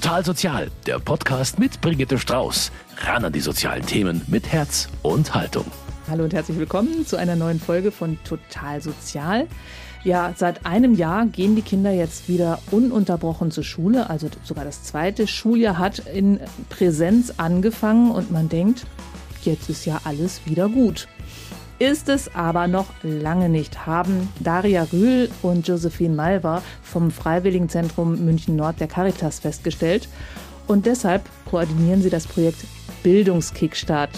Total Sozial, der Podcast mit Brigitte Strauß. Ran an die sozialen Themen mit Herz und Haltung. Hallo und herzlich willkommen zu einer neuen Folge von Total Sozial. Ja, seit einem Jahr gehen die Kinder jetzt wieder ununterbrochen zur Schule. Also sogar das zweite Schuljahr hat in Präsenz angefangen und man denkt, jetzt ist ja alles wieder gut. Ist es aber noch lange nicht, haben Daria Rühl und Josephine Malver vom Freiwilligenzentrum München Nord der Caritas festgestellt. Und deshalb koordinieren sie das Projekt Bildungskickstart.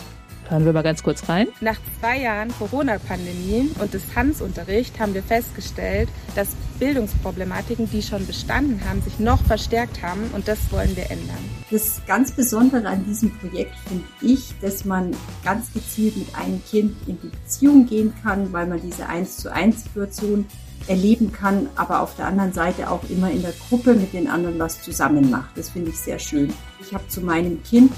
Hören wir mal ganz kurz rein. Nach zwei Jahren Corona-Pandemie und Distanzunterricht haben wir festgestellt, dass Bildungsproblematiken, die schon bestanden haben, sich noch verstärkt haben und das wollen wir ändern. Das ganz Besondere an diesem Projekt finde ich, dass man ganz gezielt mit einem Kind in die Beziehung gehen kann, weil man diese 1 zu 1 Situation erleben kann, aber auf der anderen Seite auch immer in der Gruppe mit den anderen was zusammen macht. Das finde ich sehr schön. Ich habe zu meinem Kind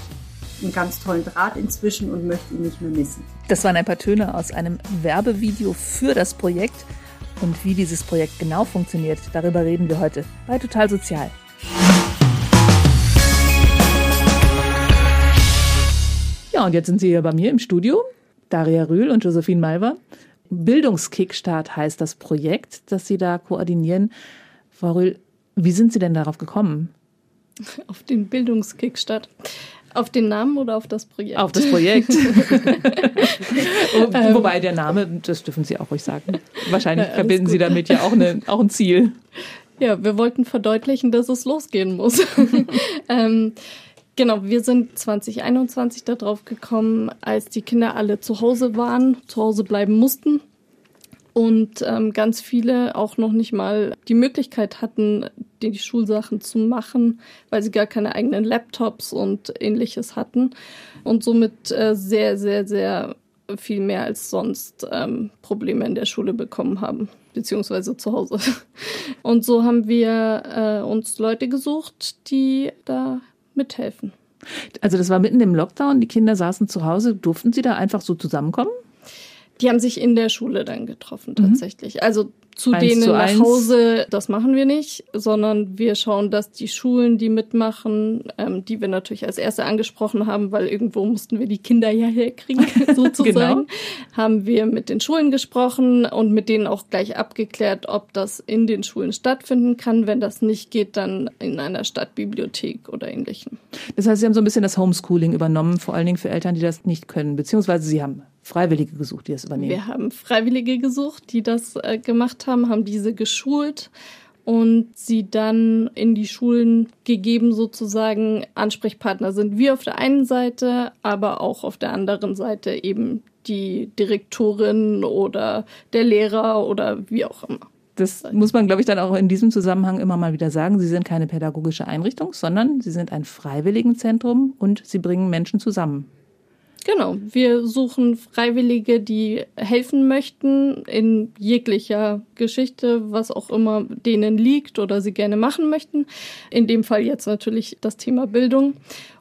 einen ganz tollen Draht inzwischen und möchte ihn nicht mehr missen. Das waren ein paar Töne aus einem Werbevideo für das Projekt. Und wie dieses Projekt genau funktioniert, darüber reden wir heute bei Total Sozial. Ja, und jetzt sind Sie hier bei mir im Studio, Daria Rühl und Josephine Malver. Bildungskickstart heißt das Projekt, das Sie da koordinieren. Frau Rühl, wie sind Sie denn darauf gekommen? Auf den Bildungskickstart. Auf den Namen oder auf das Projekt? Auf das Projekt. Wobei der Name, das dürfen Sie auch ruhig sagen. Wahrscheinlich ja, verbinden gut. Sie damit ja auch, eine, auch ein Ziel. Ja, wir wollten verdeutlichen, dass es losgehen muss. ähm, genau, wir sind 2021 darauf gekommen, als die Kinder alle zu Hause waren, zu Hause bleiben mussten und ähm, ganz viele auch noch nicht mal die Möglichkeit hatten, die Schulsachen zu machen, weil sie gar keine eigenen Laptops und ähnliches hatten und somit äh, sehr, sehr, sehr viel mehr als sonst ähm, Probleme in der Schule bekommen haben, beziehungsweise zu Hause. Und so haben wir äh, uns Leute gesucht, die da mithelfen. Also das war mitten im Lockdown, die Kinder saßen zu Hause, durften sie da einfach so zusammenkommen? Die haben sich in der Schule dann getroffen, mhm. tatsächlich. Mhm. Also zu eins denen zu nach Hause, das machen wir nicht, sondern wir schauen, dass die Schulen, die mitmachen, ähm, die wir natürlich als erste angesprochen haben, weil irgendwo mussten wir die Kinder ja herkriegen, sozusagen, genau. haben wir mit den Schulen gesprochen und mit denen auch gleich abgeklärt, ob das in den Schulen stattfinden kann. Wenn das nicht geht, dann in einer Stadtbibliothek oder ähnlichem. Das heißt, Sie haben so ein bisschen das Homeschooling übernommen, vor allen Dingen für Eltern, die das nicht können, beziehungsweise Sie haben Freiwillige gesucht, die das übernehmen? Wir haben Freiwillige gesucht, die das äh, gemacht haben, haben diese geschult und sie dann in die Schulen gegeben, sozusagen Ansprechpartner sind wir auf der einen Seite, aber auch auf der anderen Seite eben die Direktorin oder der Lehrer oder wie auch immer. Das muss man, glaube ich, dann auch in diesem Zusammenhang immer mal wieder sagen. Sie sind keine pädagogische Einrichtung, sondern Sie sind ein Freiwilligenzentrum und Sie bringen Menschen zusammen. Genau, wir suchen Freiwillige, die helfen möchten in jeglicher Geschichte, was auch immer denen liegt oder sie gerne machen möchten. In dem Fall jetzt natürlich das Thema Bildung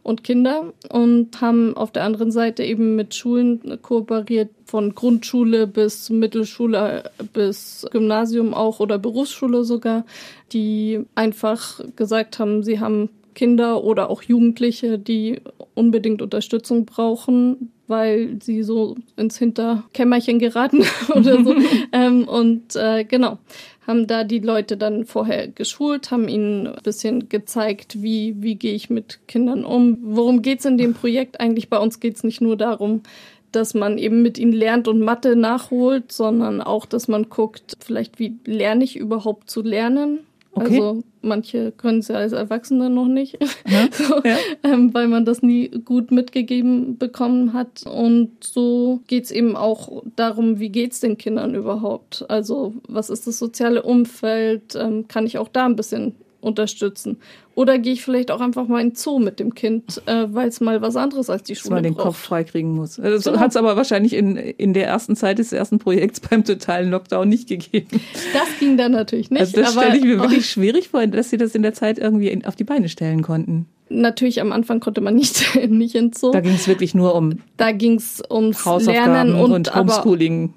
und Kinder und haben auf der anderen Seite eben mit Schulen kooperiert, von Grundschule bis Mittelschule bis Gymnasium auch oder Berufsschule sogar, die einfach gesagt haben, sie haben Kinder oder auch Jugendliche, die unbedingt Unterstützung brauchen, weil sie so ins Hinterkämmerchen geraten oder so. ähm, und äh, genau, haben da die Leute dann vorher geschult, haben ihnen ein bisschen gezeigt, wie, wie gehe ich mit Kindern um. Worum geht's in dem Projekt? Eigentlich bei uns geht's nicht nur darum, dass man eben mit ihnen lernt und Mathe nachholt, sondern auch, dass man guckt, vielleicht wie lerne ich überhaupt zu lernen Okay. Also manche können es ja als Erwachsene noch nicht, ja, so, ja. Ähm, weil man das nie gut mitgegeben bekommen hat. Und so geht's eben auch darum, wie geht's den Kindern überhaupt? Also was ist das soziale Umfeld? Ähm, kann ich auch da ein bisschen unterstützen? Oder gehe ich vielleicht auch einfach mal in den Zoo mit dem Kind, äh, weil es mal was anderes als die Schule Dass man den Kopf freikriegen muss. Das genau. hat es aber wahrscheinlich in, in der ersten Zeit des ersten Projekts beim totalen Lockdown nicht gegeben. Das ging dann natürlich nicht. Also das stelle ich mir wirklich schwierig vor, dass Sie das in der Zeit irgendwie in, auf die Beine stellen konnten. Natürlich am Anfang konnte man nicht, nicht ins Zoo. Da ging es wirklich nur um da ging's ums Lernen und, und Homeschooling.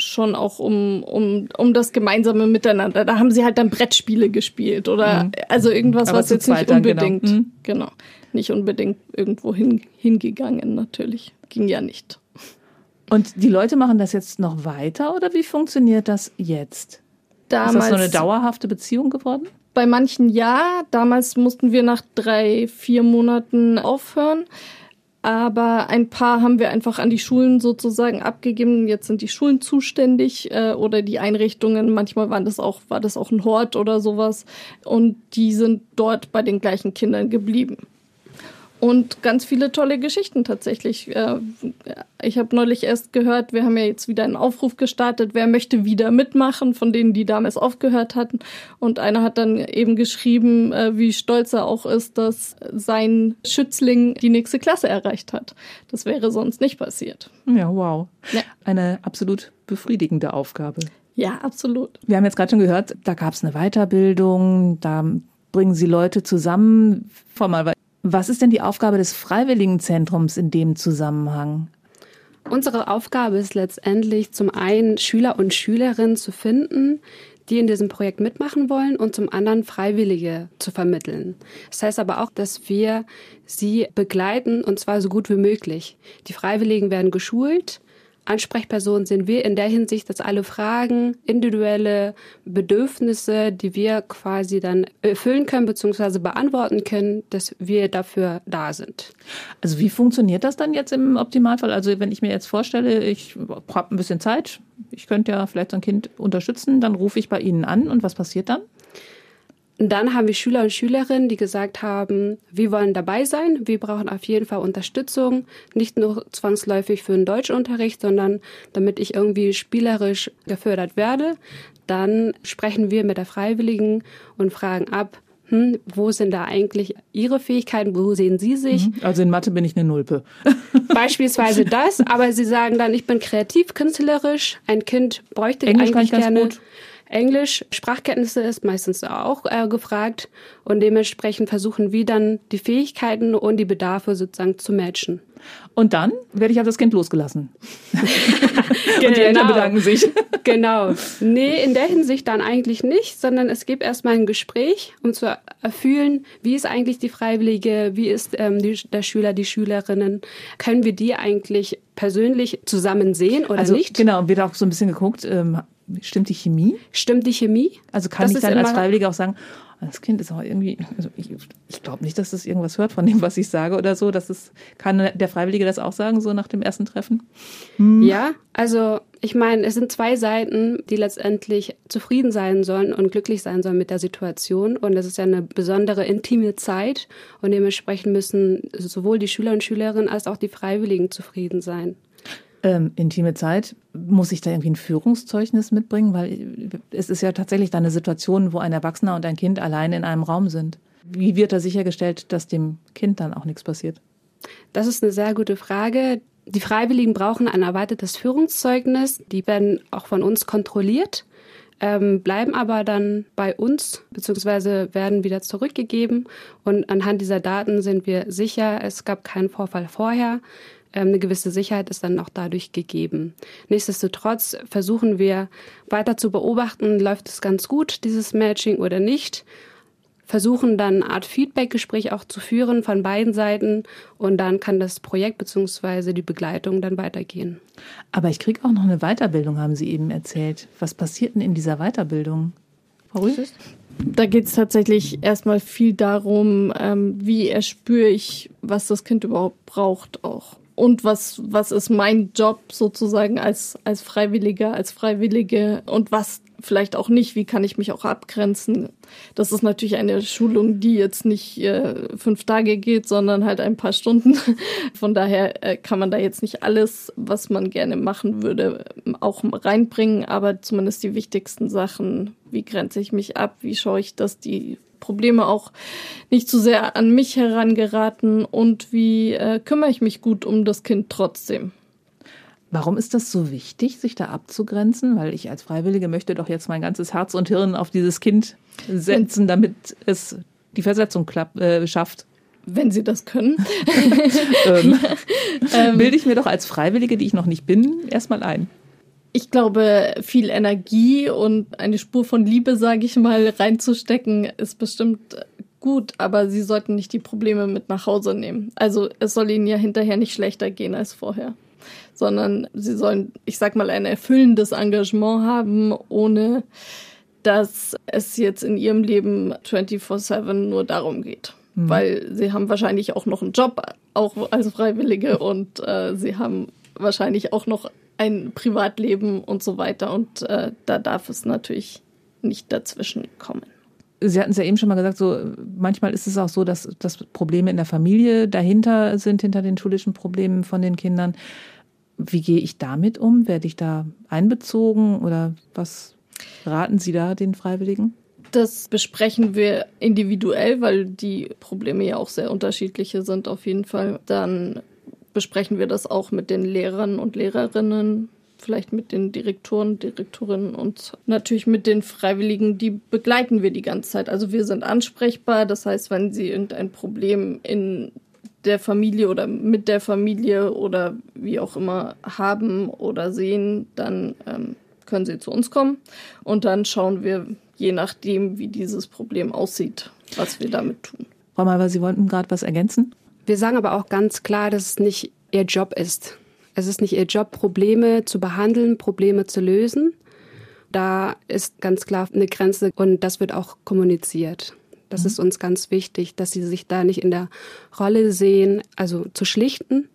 Schon auch um, um, um das gemeinsame Miteinander. Da haben sie halt dann Brettspiele gespielt oder mhm. also irgendwas, Aber was jetzt nicht genau. unbedingt, genau. Mhm. genau, nicht unbedingt irgendwo hin, hingegangen natürlich. Ging ja nicht. Und die Leute machen das jetzt noch weiter oder wie funktioniert das jetzt? Damals, Ist das so eine dauerhafte Beziehung geworden? Bei manchen ja. Damals mussten wir nach drei, vier Monaten aufhören. Aber ein paar haben wir einfach an die Schulen sozusagen abgegeben. Jetzt sind die Schulen zuständig äh, oder die Einrichtungen. Manchmal waren das auch, war das auch ein Hort oder sowas. Und die sind dort bei den gleichen Kindern geblieben. Und ganz viele tolle Geschichten tatsächlich. Äh, ich habe neulich erst gehört, wir haben ja jetzt wieder einen Aufruf gestartet, wer möchte wieder mitmachen, von denen, die damals aufgehört hatten. Und einer hat dann eben geschrieben, äh, wie stolz er auch ist, dass sein Schützling die nächste Klasse erreicht hat. Das wäre sonst nicht passiert. Ja, wow. Ja. Eine absolut befriedigende Aufgabe. Ja, absolut. Wir haben jetzt gerade schon gehört, da gab es eine Weiterbildung, da bringen Sie Leute zusammen. Vor mal was ist denn die Aufgabe des Freiwilligenzentrums in dem Zusammenhang? Unsere Aufgabe ist letztendlich zum einen Schüler und Schülerinnen zu finden, die in diesem Projekt mitmachen wollen und zum anderen Freiwillige zu vermitteln. Das heißt aber auch, dass wir sie begleiten und zwar so gut wie möglich. Die Freiwilligen werden geschult, Ansprechperson sind wir in der Hinsicht, dass alle Fragen, individuelle Bedürfnisse, die wir quasi dann erfüllen können bzw. beantworten können, dass wir dafür da sind. Also wie funktioniert das dann jetzt im Optimalfall? Also wenn ich mir jetzt vorstelle, ich habe ein bisschen Zeit, ich könnte ja vielleicht so ein Kind unterstützen, dann rufe ich bei Ihnen an und was passiert dann? Und dann haben wir Schüler und Schülerinnen, die gesagt haben, wir wollen dabei sein, wir brauchen auf jeden Fall Unterstützung, nicht nur zwangsläufig für den Deutschunterricht, sondern damit ich irgendwie spielerisch gefördert werde. Dann sprechen wir mit der Freiwilligen und fragen ab, hm, wo sind da eigentlich Ihre Fähigkeiten, wo sehen Sie sich? Mhm. Also in Mathe bin ich eine Nulpe. Beispielsweise das, aber Sie sagen dann, ich bin kreativ, künstlerisch, ein Kind bräuchte Englisch eigentlich kann ich gerne. Gut. Englisch, Sprachkenntnisse ist meistens auch äh, gefragt und dementsprechend versuchen wir dann die Fähigkeiten und die Bedarfe sozusagen zu matchen. Und dann werde ich auf das Kind losgelassen. und die Eltern genau. bedanken sich. genau. Nee, in der Hinsicht dann eigentlich nicht, sondern es gibt erstmal ein Gespräch, um zu erfühlen, wie ist eigentlich die Freiwillige, wie ist ähm, die, der Schüler, die Schülerinnen. Können wir die eigentlich persönlich zusammen sehen oder also, nicht? Genau, wird auch so ein bisschen geguckt, ähm, Stimmt die Chemie? Stimmt die Chemie? Also kann das ich dann als Freiwilliger auch sagen, das Kind ist auch irgendwie, also ich, ich glaube nicht, dass das irgendwas hört von dem, was ich sage oder so. Das ist, kann der Freiwillige das auch sagen, so nach dem ersten Treffen? Hm. Ja, also ich meine, es sind zwei Seiten, die letztendlich zufrieden sein sollen und glücklich sein sollen mit der Situation. Und es ist ja eine besondere intime Zeit. Und dementsprechend müssen sowohl die Schüler und Schülerinnen als auch die Freiwilligen zufrieden sein ähm, intime Zeit, muss ich da irgendwie ein Führungszeugnis mitbringen? Weil es ist ja tatsächlich da eine Situation, wo ein Erwachsener und ein Kind allein in einem Raum sind. Wie wird da sichergestellt, dass dem Kind dann auch nichts passiert? Das ist eine sehr gute Frage. Die Freiwilligen brauchen ein erweitertes Führungszeugnis. Die werden auch von uns kontrolliert, ähm, bleiben aber dann bei uns beziehungsweise werden wieder zurückgegeben. Und anhand dieser Daten sind wir sicher, es gab keinen Vorfall vorher. Ähm, eine gewisse Sicherheit ist dann auch dadurch gegeben. Nichtsdestotrotz versuchen wir weiter zu beobachten, läuft es ganz gut, dieses Matching oder nicht. Versuchen dann eine Art Feedback-Gespräch auch zu führen von beiden Seiten und dann kann das Projekt bzw. die Begleitung dann weitergehen. Aber ich kriege auch noch eine Weiterbildung, haben Sie eben erzählt. Was passiert denn in dieser Weiterbildung? Frau Rüß? Da geht es tatsächlich erstmal viel darum, ähm, wie erspüre ich, was das Kind überhaupt braucht auch und was, was ist mein Job sozusagen als, als Freiwilliger, als Freiwillige und was vielleicht auch nicht, wie kann ich mich auch abgrenzen. Das ist natürlich eine Schulung, die jetzt nicht äh, fünf Tage geht, sondern halt ein paar Stunden. Von daher äh, kann man da jetzt nicht alles, was man gerne machen würde, auch reinbringen, aber zumindest die wichtigsten Sachen, wie grenze ich mich ab, wie schaue ich, dass die Probleme auch nicht zu sehr an mich herangeraten und wie äh, kümmere ich mich gut um das Kind trotzdem. Warum ist das so wichtig, sich da abzugrenzen? Weil ich als Freiwillige möchte doch jetzt mein ganzes Herz und Hirn auf dieses Kind setzen, damit es die Versetzung klapp, äh, schafft. Wenn Sie das können. ähm, ähm, bilde ich mir doch als Freiwillige, die ich noch nicht bin, erstmal ein. Ich glaube, viel Energie und eine Spur von Liebe, sage ich mal, reinzustecken, ist bestimmt gut, aber sie sollten nicht die Probleme mit nach Hause nehmen. Also es soll ihnen ja hinterher nicht schlechter gehen als vorher, sondern sie sollen, ich sag mal, ein erfüllendes Engagement haben, ohne dass es jetzt in ihrem Leben 24/7 nur darum geht. Mhm. Weil sie haben wahrscheinlich auch noch einen Job, auch als Freiwillige und äh, sie haben wahrscheinlich auch noch ein Privatleben und so weiter und äh, da darf es natürlich nicht dazwischen kommen. Sie hatten es ja eben schon mal gesagt, so manchmal ist es auch so, dass, dass Probleme in der Familie dahinter sind, hinter den schulischen Problemen von den Kindern. Wie gehe ich damit um? Werde ich da einbezogen oder was raten Sie da den Freiwilligen? Das besprechen wir individuell, weil die Probleme ja auch sehr unterschiedliche sind auf jeden Fall. Dann besprechen wir das auch mit den Lehrern und Lehrerinnen vielleicht mit den Direktoren, Direktorinnen und natürlich mit den Freiwilligen, die begleiten wir die ganze Zeit. Also wir sind ansprechbar. Das heißt, wenn sie irgendein Problem in der Familie oder mit der Familie oder wie auch immer haben oder sehen, dann ähm, können sie zu uns kommen und dann schauen wir, je nachdem, wie dieses Problem aussieht, was wir damit tun. Frau Malver, Sie wollten gerade was ergänzen? Wir sagen aber auch ganz klar, dass es nicht Ihr Job ist, es ist nicht ihr Job, Probleme zu behandeln, Probleme zu lösen. Da ist ganz klar eine Grenze und das wird auch kommuniziert. Das mhm. ist uns ganz wichtig, dass sie sich da nicht in der Rolle sehen, also zu schlichten,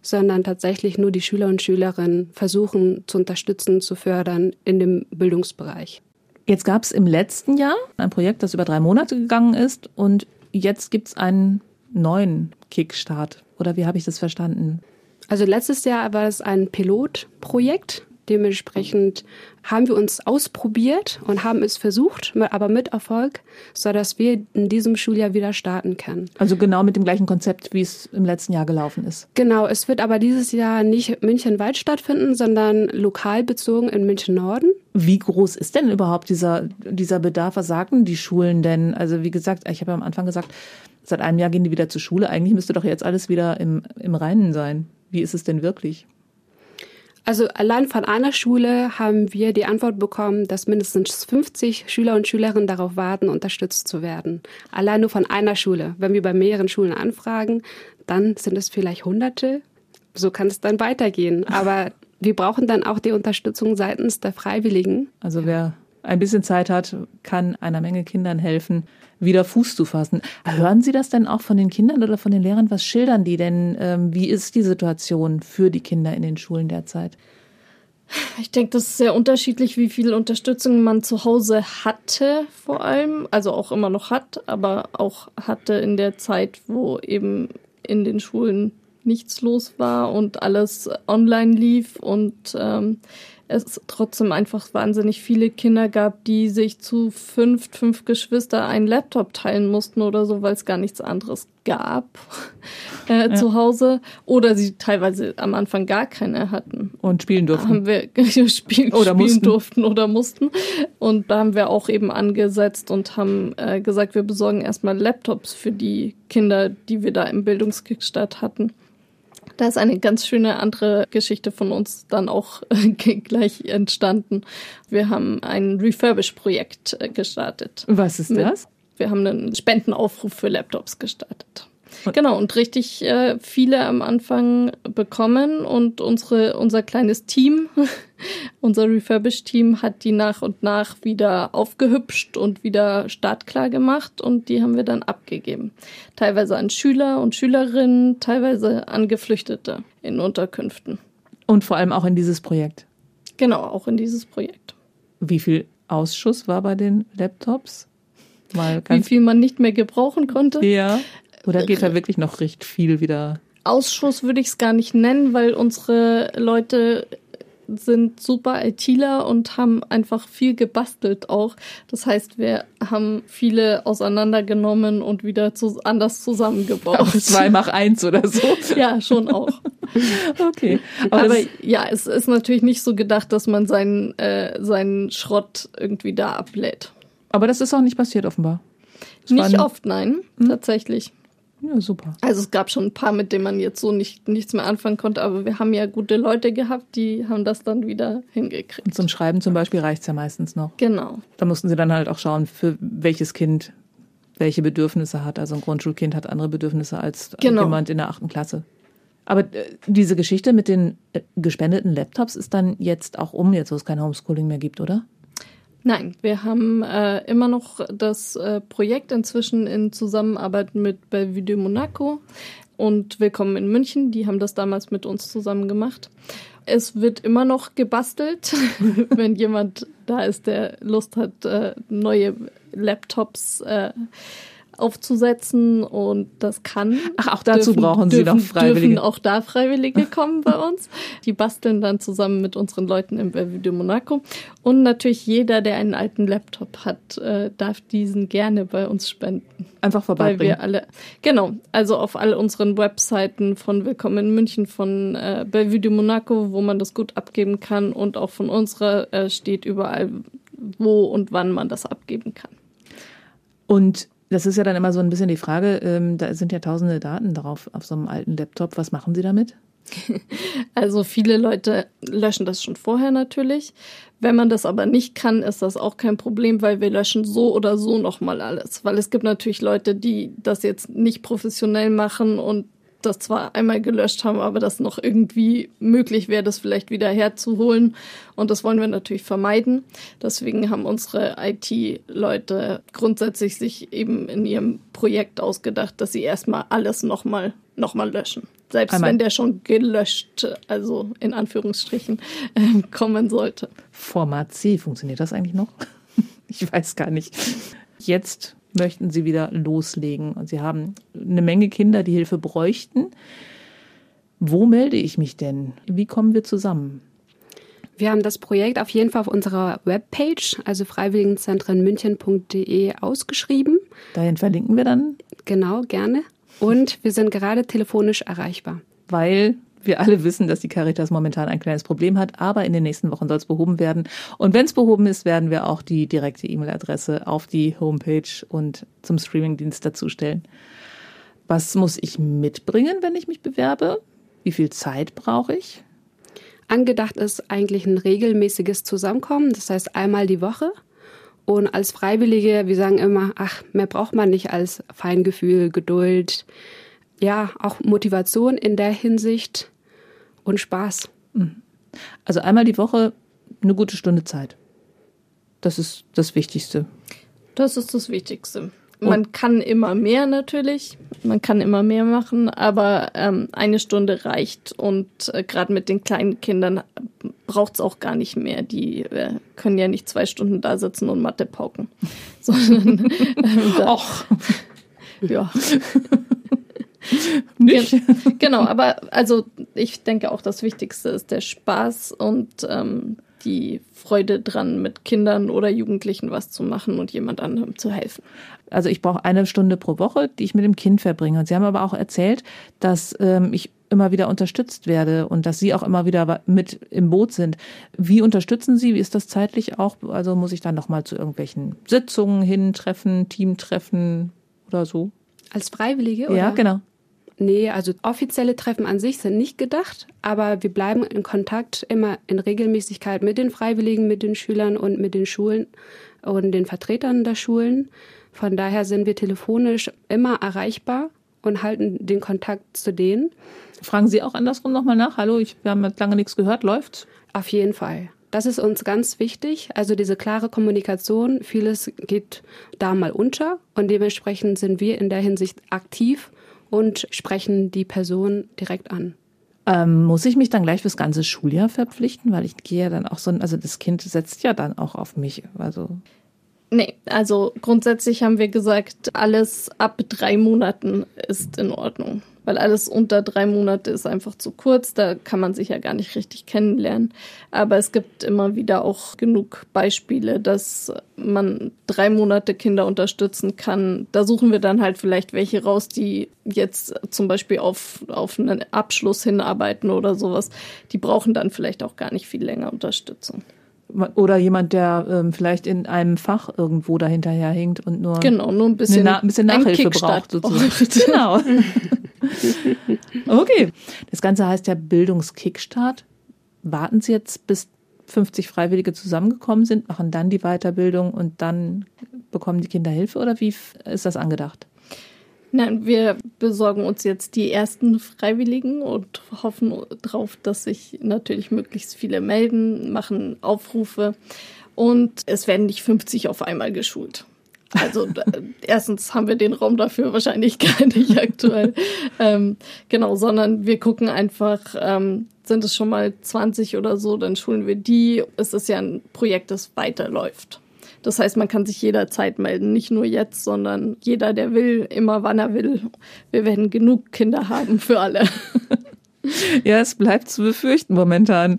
sondern tatsächlich nur die Schüler und Schülerinnen versuchen zu unterstützen, zu fördern in dem Bildungsbereich. Jetzt gab es im letzten Jahr ein Projekt, das über drei Monate gegangen ist und jetzt gibt es einen neuen Kickstart. Oder wie habe ich das verstanden? Also letztes Jahr war es ein Pilotprojekt. Dementsprechend haben wir uns ausprobiert und haben es versucht, aber mit Erfolg, so dass wir in diesem Schuljahr wieder starten können. Also genau mit dem gleichen Konzept, wie es im letzten Jahr gelaufen ist. Genau, es wird aber dieses Jahr nicht München-Weit stattfinden, sondern lokal bezogen in München-Norden. Wie groß ist denn überhaupt dieser, dieser Bedarf? Was sagen die Schulen denn? Also wie gesagt, ich habe ja am Anfang gesagt, seit einem Jahr gehen die wieder zur Schule. Eigentlich müsste doch jetzt alles wieder im, im Reinen sein. Wie ist es denn wirklich? Also allein von einer Schule haben wir die Antwort bekommen, dass mindestens 50 Schüler und Schülerinnen darauf warten, unterstützt zu werden. Allein nur von einer Schule. Wenn wir bei mehreren Schulen anfragen, dann sind es vielleicht Hunderte. So kann es dann weitergehen. Aber wir brauchen dann auch die Unterstützung seitens der Freiwilligen. Also wer ein bisschen Zeit hat, kann einer Menge Kindern helfen, wieder Fuß zu fassen. Hören Sie das denn auch von den Kindern oder von den Lehrern? Was schildern die denn? Ähm, wie ist die Situation für die Kinder in den Schulen derzeit? Ich denke, das ist sehr unterschiedlich, wie viel Unterstützung man zu Hause hatte, vor allem, also auch immer noch hat, aber auch hatte in der Zeit, wo eben in den Schulen nichts los war und alles online lief und ähm, es trotzdem einfach wahnsinnig viele Kinder gab, die sich zu fünf, fünf Geschwister einen Laptop teilen mussten oder so, weil es gar nichts anderes gab äh, ja. zu Hause. Oder sie teilweise am Anfang gar keine hatten. Und spielen durften. Haben wir spielen, oder spielen mussten. durften oder mussten. Und da haben wir auch eben angesetzt und haben äh, gesagt, wir besorgen erstmal Laptops für die Kinder, die wir da im Bildungskickstart hatten. Da ist eine ganz schöne andere Geschichte von uns dann auch gleich entstanden. Wir haben ein Refurbish-Projekt äh, gestartet. Was ist das? Wir haben einen Spendenaufruf für Laptops gestartet. Genau, und richtig äh, viele am Anfang bekommen und unsere, unser kleines Team, unser Refurbish-Team hat die nach und nach wieder aufgehübscht und wieder startklar gemacht und die haben wir dann abgegeben. Teilweise an Schüler und Schülerinnen, teilweise an Geflüchtete in Unterkünften. Und vor allem auch in dieses Projekt. Genau, auch in dieses Projekt. Wie viel Ausschuss war bei den Laptops? Wie viel man nicht mehr gebrauchen konnte. Ja. Oder geht da wirklich noch recht viel wieder? Ausschuss würde ich es gar nicht nennen, weil unsere Leute sind super ITler und haben einfach viel gebastelt auch. Das heißt, wir haben viele auseinandergenommen und wieder zu, anders zusammengebaut. Auch zwei mach eins oder so. ja, schon auch. okay. Aber, Aber ja, es ist natürlich nicht so gedacht, dass man seinen, äh, seinen Schrott irgendwie da ablädt. Aber das ist auch nicht passiert offenbar. Das nicht oft, nein, hm? tatsächlich. Ja, super. Also es gab schon ein paar, mit denen man jetzt so nicht, nichts mehr anfangen konnte, aber wir haben ja gute Leute gehabt, die haben das dann wieder hingekriegt. Und zum Schreiben zum Beispiel reicht's ja meistens noch. Genau. Da mussten sie dann halt auch schauen, für welches Kind welche Bedürfnisse hat. Also ein Grundschulkind hat andere Bedürfnisse als Genau. jemand in der achten Klasse. Aber äh, diese Geschichte mit den äh, gespendeten Laptops ist dann jetzt auch um, jetzt wo es kein Homeschooling mehr gibt, oder? Nein, wir haben äh, immer noch das äh, Projekt inzwischen in Zusammenarbeit mit Bellevue de Monaco und Willkommen in München. Die haben das damals mit uns zusammen gemacht. Es wird immer noch gebastelt, wenn jemand da ist, der Lust hat, äh, neue Laptops äh, aufzusetzen und das kann. Ach, auch dazu brauchen Sie noch Freiwillige. Dürfen auch da Freiwillige kommen bei uns. Die basteln dann zusammen mit unseren Leuten im Bellevue de Monaco. Und natürlich jeder, der einen alten Laptop hat, äh, darf diesen gerne bei uns spenden. Einfach Weil vorbeibringen. wir alle, genau, also auf all unseren Webseiten von Willkommen in München, von äh, Bellevue de Monaco, wo man das gut abgeben kann und auch von unserer äh, steht überall, wo und wann man das abgeben kann. Und das ist ja dann immer so ein bisschen die Frage, ähm, da sind ja tausende Daten drauf auf so einem alten Laptop. Was machen Sie damit? Also viele Leute löschen das schon vorher natürlich. Wenn man das aber nicht kann, ist das auch kein Problem, weil wir löschen so oder so nochmal alles. Weil es gibt natürlich Leute, die das jetzt nicht professionell machen und das zwar einmal gelöscht haben, aber das noch irgendwie möglich wäre, das vielleicht wieder herzuholen. Und das wollen wir natürlich vermeiden. Deswegen haben unsere IT-Leute grundsätzlich sich eben in ihrem Projekt ausgedacht, dass sie erstmal alles nochmal noch mal löschen. Selbst Einmal. wenn der schon gelöscht, also in Anführungsstrichen, ähm, kommen sollte. Format C, funktioniert das eigentlich noch? Ich weiß gar nicht. Jetzt möchten Sie wieder loslegen und Sie haben eine Menge Kinder, die Hilfe bräuchten. Wo melde ich mich denn? Wie kommen wir zusammen? Wir haben das Projekt auf jeden Fall auf unserer Webpage, also freiwilligenzentrenmünchen.de, ausgeschrieben. Dahin verlinken wir dann, Genau, gerne. Und wir sind gerade telefonisch erreichbar. weil wir alle wissen, dass die Caritas momentan ein kleines Problem hat, aber in den nächsten Wochen soll es behoben werden. Und wenn es behoben ist, werden wir auch die direkte E-Mail-Adresse auf die Homepage und zum Streamingdienst dazustellen. Was muss ich mitbringen, wenn ich mich bewerbe? Wie viel Zeit brauche ich? Angedacht ist eigentlich ein regelmäßiges Zusammenkommen, das heißt einmal die Woche. Und als Freiwillige, wir sagen immer, ach, mehr braucht man nicht als Feingefühl, Geduld, ja, auch Motivation in der Hinsicht und Spaß. Also einmal die Woche eine gute Stunde Zeit. Das ist das Wichtigste. Das ist das Wichtigste. Man kann immer mehr natürlich, man kann immer mehr machen, aber ähm, eine Stunde reicht und äh, gerade mit den kleinen Kindern braucht es auch gar nicht mehr. Die äh, können ja nicht zwei Stunden da sitzen und Mathe pauken, sondern ähm, da, Och, ja. nicht? Gen- Genau, aber also ich denke auch das Wichtigste ist der Spaß und ähm, die Freude dran, mit Kindern oder Jugendlichen was zu machen und jemand anderem zu helfen. Also ich brauche eine Stunde pro Woche, die ich mit dem Kind verbringe. Und Sie haben aber auch erzählt, dass ähm, ich immer wieder unterstützt werde und dass Sie auch immer wieder mit im Boot sind. Wie unterstützen Sie? Wie ist das zeitlich auch? Also muss ich dann nochmal zu irgendwelchen Sitzungen hintreffen, Teamtreffen oder so? Als Freiwillige? Ja, oder? genau. Nee, also offizielle Treffen an sich sind nicht gedacht, aber wir bleiben in Kontakt immer in Regelmäßigkeit mit den Freiwilligen, mit den Schülern und mit den Schulen und den Vertretern der Schulen. Von daher sind wir telefonisch immer erreichbar und halten den Kontakt zu denen. Fragen Sie auch andersrum nochmal nach. Hallo, ich, wir haben lange nichts gehört. Läuft? Auf jeden Fall. Das ist uns ganz wichtig. Also diese klare Kommunikation. Vieles geht da mal unter und dementsprechend sind wir in der Hinsicht aktiv und sprechen die Person direkt an. Ähm, muss ich mich dann gleich fürs ganze Schuljahr verpflichten? Weil ich gehe ja dann auch so, also das Kind setzt ja dann auch auf mich. Also Nee, also grundsätzlich haben wir gesagt, alles ab drei Monaten ist in Ordnung. Weil alles unter drei Monate ist einfach zu kurz, da kann man sich ja gar nicht richtig kennenlernen. Aber es gibt immer wieder auch genug Beispiele, dass man drei Monate Kinder unterstützen kann. Da suchen wir dann halt vielleicht welche raus, die jetzt zum Beispiel auf, auf einen Abschluss hinarbeiten oder sowas. Die brauchen dann vielleicht auch gar nicht viel länger Unterstützung. Oder jemand, der ähm, vielleicht in einem Fach irgendwo dahinterher hinkt und nur, genau, nur ein bisschen, Na ein bisschen Nachhilfe braucht. Sozusagen. Genau. okay. Das Ganze heißt ja Bildungskickstart. Warten Sie jetzt, bis 50 Freiwillige zusammengekommen sind, machen dann die Weiterbildung und dann bekommen die Kinder Hilfe oder wie ist das angedacht? Nein, wir besorgen uns jetzt die ersten Freiwilligen und hoffen darauf, dass sich natürlich möglichst viele melden, machen Aufrufe und es werden nicht 50 auf einmal geschult. Also erstens haben wir den Raum dafür wahrscheinlich gar nicht aktuell. ähm, genau, sondern wir gucken einfach, ähm, sind es schon mal 20 oder so, dann schulen wir die. Es ist ja ein Projekt, das weiterläuft. Das heißt, man kann sich jederzeit melden, nicht nur jetzt, sondern jeder, der will, immer wann er will. Wir werden genug Kinder haben für alle. Ja, es bleibt zu befürchten momentan,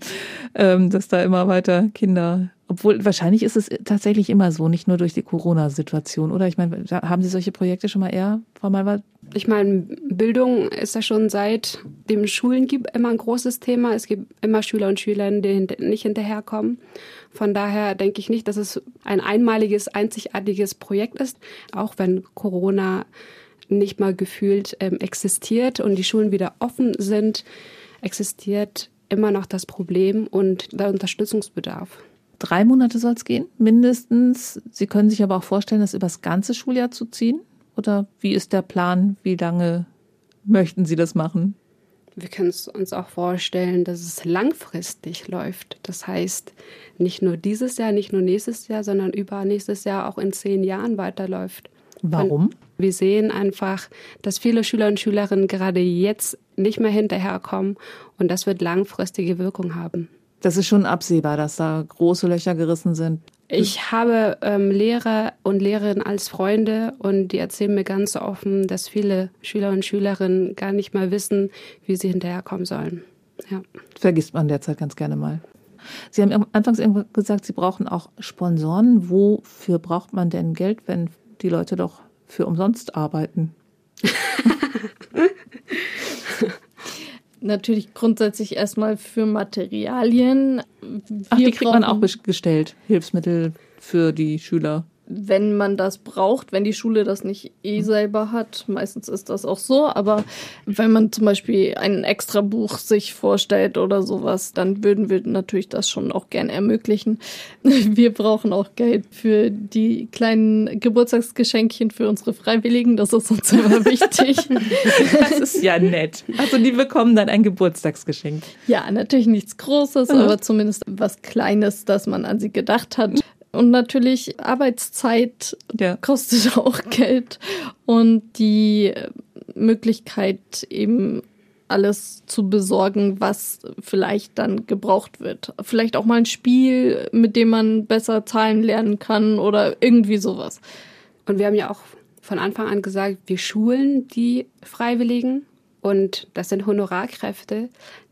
ähm, dass da immer weiter Kinder obwohl, wahrscheinlich ist es tatsächlich immer so, nicht nur durch die Corona-Situation, oder? Ich meine, haben Sie solche Projekte schon mal eher, Frau Malwart? Ich meine, Bildung ist ja schon seit dem Schulen gibt immer ein großes Thema. Es gibt immer Schüler und Schülerinnen, die nicht hinterherkommen. Von daher denke ich nicht, dass es ein einmaliges, einzigartiges Projekt ist, auch wenn Corona nicht mal gefühlt ähm, existiert und die Schulen wieder offen sind, existiert immer noch das Problem und der Unterstützungsbedarf drei Monate soll es gehen, mindestens. Sie können sich aber auch vorstellen, das übers ganze Schuljahr zu ziehen? Oder wie ist der Plan? Wie lange möchten Sie das machen? Wir können es uns auch vorstellen, dass es langfristig läuft. Das heißt, nicht nur dieses Jahr, nicht nur nächstes Jahr, sondern über nächstes Jahr auch in zehn Jahren weiterläuft. Warum? Und wir sehen einfach, dass viele Schüler und Schülerinnen gerade jetzt nicht mehr hinterherkommen und das wird langfristige Wirkung haben. Das ist schon absehbar, dass da große Löcher gerissen sind. Ich habe ähm, Lehrer und Lehrerinnen als Freunde und die erzählen mir ganz offen, dass viele Schüler und Schülerinnen gar nicht mal wissen, wie sie hinterherkommen sollen. Ja. Vergisst man derzeit ganz gerne mal. Sie haben anfangs gesagt, Sie brauchen auch Sponsoren. Wofür braucht man denn Geld, wenn die Leute doch für umsonst arbeiten? natürlich grundsätzlich erstmal für Materialien. Wir Ach, die kriegt man auch gestellt, Hilfsmittel für die Schüler wenn man das braucht, wenn die Schule das nicht eh selber hat. Meistens ist das auch so, aber wenn man zum Beispiel ein extra Buch sich vorstellt oder sowas, dann würden wir natürlich das schon auch gern ermöglichen. Wir brauchen auch Geld für die kleinen Geburtstagsgeschenkchen für unsere Freiwilligen. Das ist uns immer wichtig. Das ist ja nett. Also die bekommen dann ein Geburtstagsgeschenk. Ja, natürlich nichts Großes, aber zumindest was Kleines, das man an sie gedacht hat. Und natürlich Arbeitszeit ja. kostet auch Geld und die Möglichkeit eben alles zu besorgen, was vielleicht dann gebraucht wird. Vielleicht auch mal ein Spiel, mit dem man besser Zahlen lernen kann oder irgendwie sowas. Und wir haben ja auch von Anfang an gesagt, wir schulen die Freiwilligen und das sind Honorarkräfte,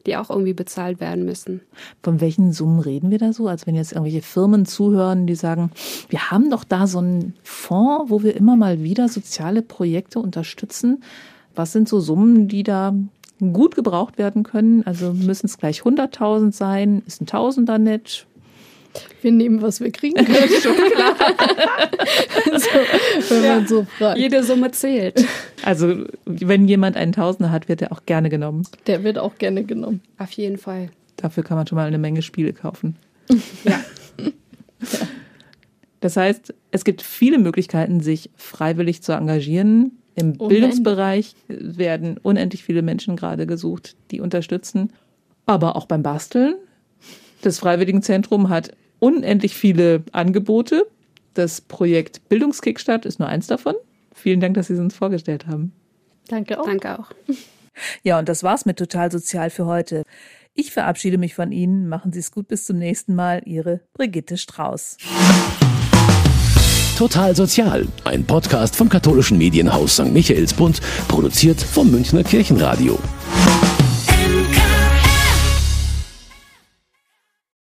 die auch irgendwie bezahlt werden müssen. Von welchen Summen reden wir da so? Als wenn jetzt irgendwelche Firmen zuhören, die sagen, wir haben doch da so einen Fonds, wo wir immer mal wieder soziale Projekte unterstützen. Was sind so Summen, die da gut gebraucht werden können? Also müssen es gleich 100.000 sein? Ist ein Tausender nett? Wir nehmen, was wir kriegen können. Schon klar. so, wenn ja. man so fragt. Jede Summe zählt. Also, wenn jemand einen Tausender hat, wird er auch gerne genommen. Der wird auch gerne genommen. Auf jeden Fall. Dafür kann man schon mal eine Menge Spiele kaufen. ja. Das heißt, es gibt viele Möglichkeiten, sich freiwillig zu engagieren. Im unendlich. Bildungsbereich werden unendlich viele Menschen gerade gesucht, die unterstützen. Aber auch beim Basteln. Das Freiwilligenzentrum hat unendlich viele Angebote. Das Projekt Bildungskickstart ist nur eins davon. Vielen Dank, dass Sie es uns vorgestellt haben. Danke auch. Danke auch. Ja, und das war's mit Total Sozial für heute. Ich verabschiede mich von Ihnen. Machen Sie es gut bis zum nächsten Mal. Ihre Brigitte Strauß. Total Sozial, ein Podcast vom katholischen Medienhaus St. Michaelsbund, produziert vom Münchner Kirchenradio.